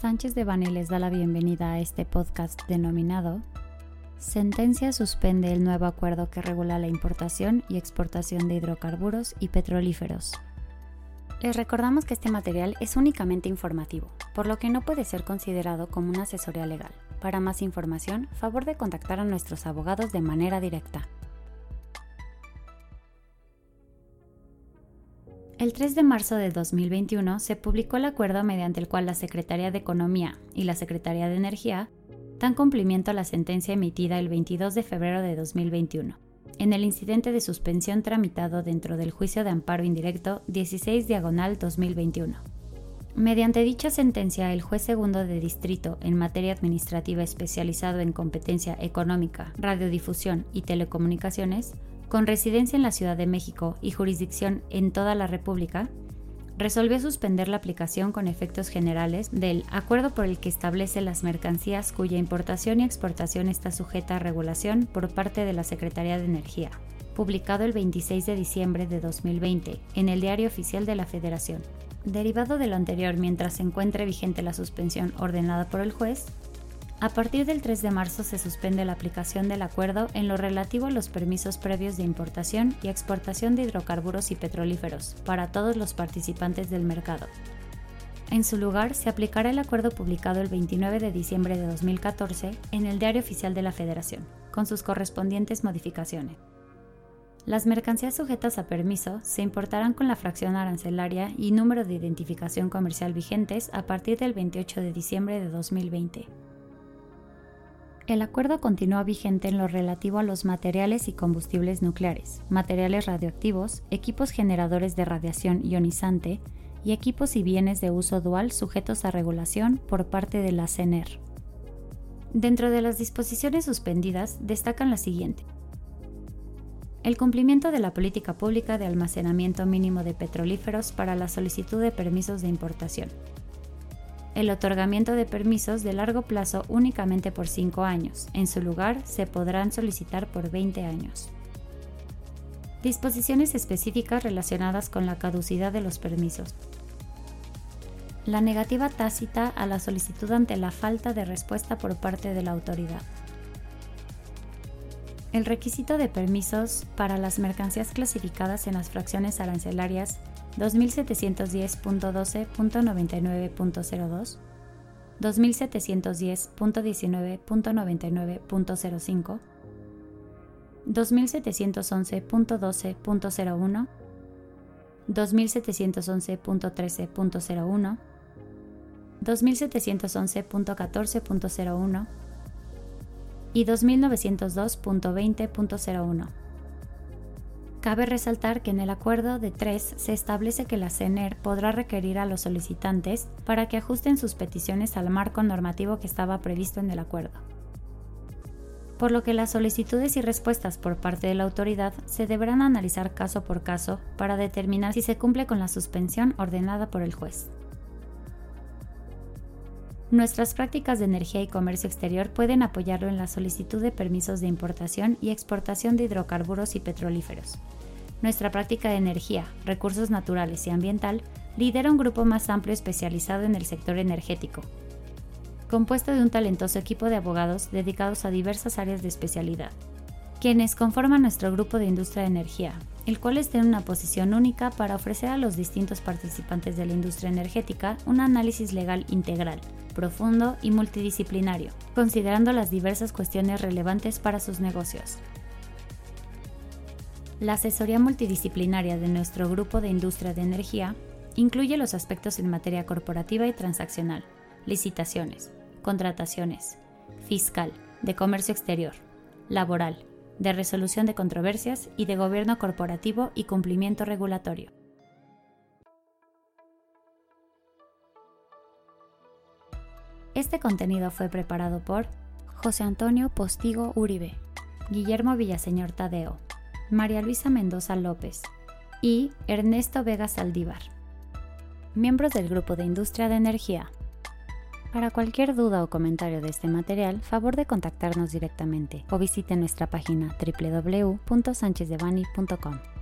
Sánchez de Bani les da la bienvenida a este podcast denominado Sentencia suspende el nuevo acuerdo que regula la importación y exportación de hidrocarburos y petrolíferos. Les recordamos que este material es únicamente informativo, por lo que no puede ser considerado como una asesoría legal. Para más información, favor de contactar a nuestros abogados de manera directa. El 3 de marzo de 2021 se publicó el acuerdo mediante el cual la Secretaría de Economía y la Secretaría de Energía dan cumplimiento a la sentencia emitida el 22 de febrero de 2021, en el incidente de suspensión tramitado dentro del juicio de amparo indirecto 16 diagonal 2021. Mediante dicha sentencia, el juez segundo de distrito en materia administrativa especializado en competencia económica, radiodifusión y telecomunicaciones con residencia en la Ciudad de México y jurisdicción en toda la República, resolvió suspender la aplicación con efectos generales del acuerdo por el que establece las mercancías cuya importación y exportación está sujeta a regulación por parte de la Secretaría de Energía, publicado el 26 de diciembre de 2020 en el Diario Oficial de la Federación. Derivado de lo anterior, mientras se encuentre vigente la suspensión ordenada por el juez, a partir del 3 de marzo se suspende la aplicación del acuerdo en lo relativo a los permisos previos de importación y exportación de hidrocarburos y petrolíferos para todos los participantes del mercado. En su lugar, se aplicará el acuerdo publicado el 29 de diciembre de 2014 en el Diario Oficial de la Federación, con sus correspondientes modificaciones. Las mercancías sujetas a permiso se importarán con la fracción arancelaria y número de identificación comercial vigentes a partir del 28 de diciembre de 2020 el acuerdo continúa vigente en lo relativo a los materiales y combustibles nucleares, materiales radioactivos, equipos generadores de radiación ionizante y equipos y bienes de uso dual sujetos a regulación por parte de la CENER. Dentro de las disposiciones suspendidas destacan la siguiente. El cumplimiento de la política pública de almacenamiento mínimo de petrolíferos para la solicitud de permisos de importación, el otorgamiento de permisos de largo plazo únicamente por 5 años. En su lugar, se podrán solicitar por 20 años. Disposiciones específicas relacionadas con la caducidad de los permisos. La negativa tácita a la solicitud ante la falta de respuesta por parte de la autoridad. El requisito de permisos para las mercancías clasificadas en las fracciones arancelarias 2710.12.99.02, 2710.19.99.05, 2711.12.01, 2711.13.01, 2711.14.01 y 2902.20.01. Cabe resaltar que en el acuerdo de tres se establece que la CENER podrá requerir a los solicitantes para que ajusten sus peticiones al marco normativo que estaba previsto en el acuerdo. Por lo que las solicitudes y respuestas por parte de la autoridad se deberán analizar caso por caso para determinar si se cumple con la suspensión ordenada por el juez. Nuestras prácticas de energía y comercio exterior pueden apoyarlo en la solicitud de permisos de importación y exportación de hidrocarburos y petrolíferos. Nuestra práctica de energía, recursos naturales y ambiental lidera un grupo más amplio especializado en el sector energético, compuesto de un talentoso equipo de abogados dedicados a diversas áreas de especialidad, quienes conforman nuestro grupo de industria de energía, el cual está en una posición única para ofrecer a los distintos participantes de la industria energética un análisis legal integral profundo y multidisciplinario, considerando las diversas cuestiones relevantes para sus negocios. La asesoría multidisciplinaria de nuestro grupo de industria de energía incluye los aspectos en materia corporativa y transaccional, licitaciones, contrataciones, fiscal, de comercio exterior, laboral, de resolución de controversias y de gobierno corporativo y cumplimiento regulatorio. Este contenido fue preparado por José Antonio Postigo Uribe, Guillermo Villaseñor Tadeo, María Luisa Mendoza López y Ernesto Vega Saldívar, miembros del Grupo de Industria de Energía. Para cualquier duda o comentario de este material, favor de contactarnos directamente o visite nuestra página www.sanchezdevani.com.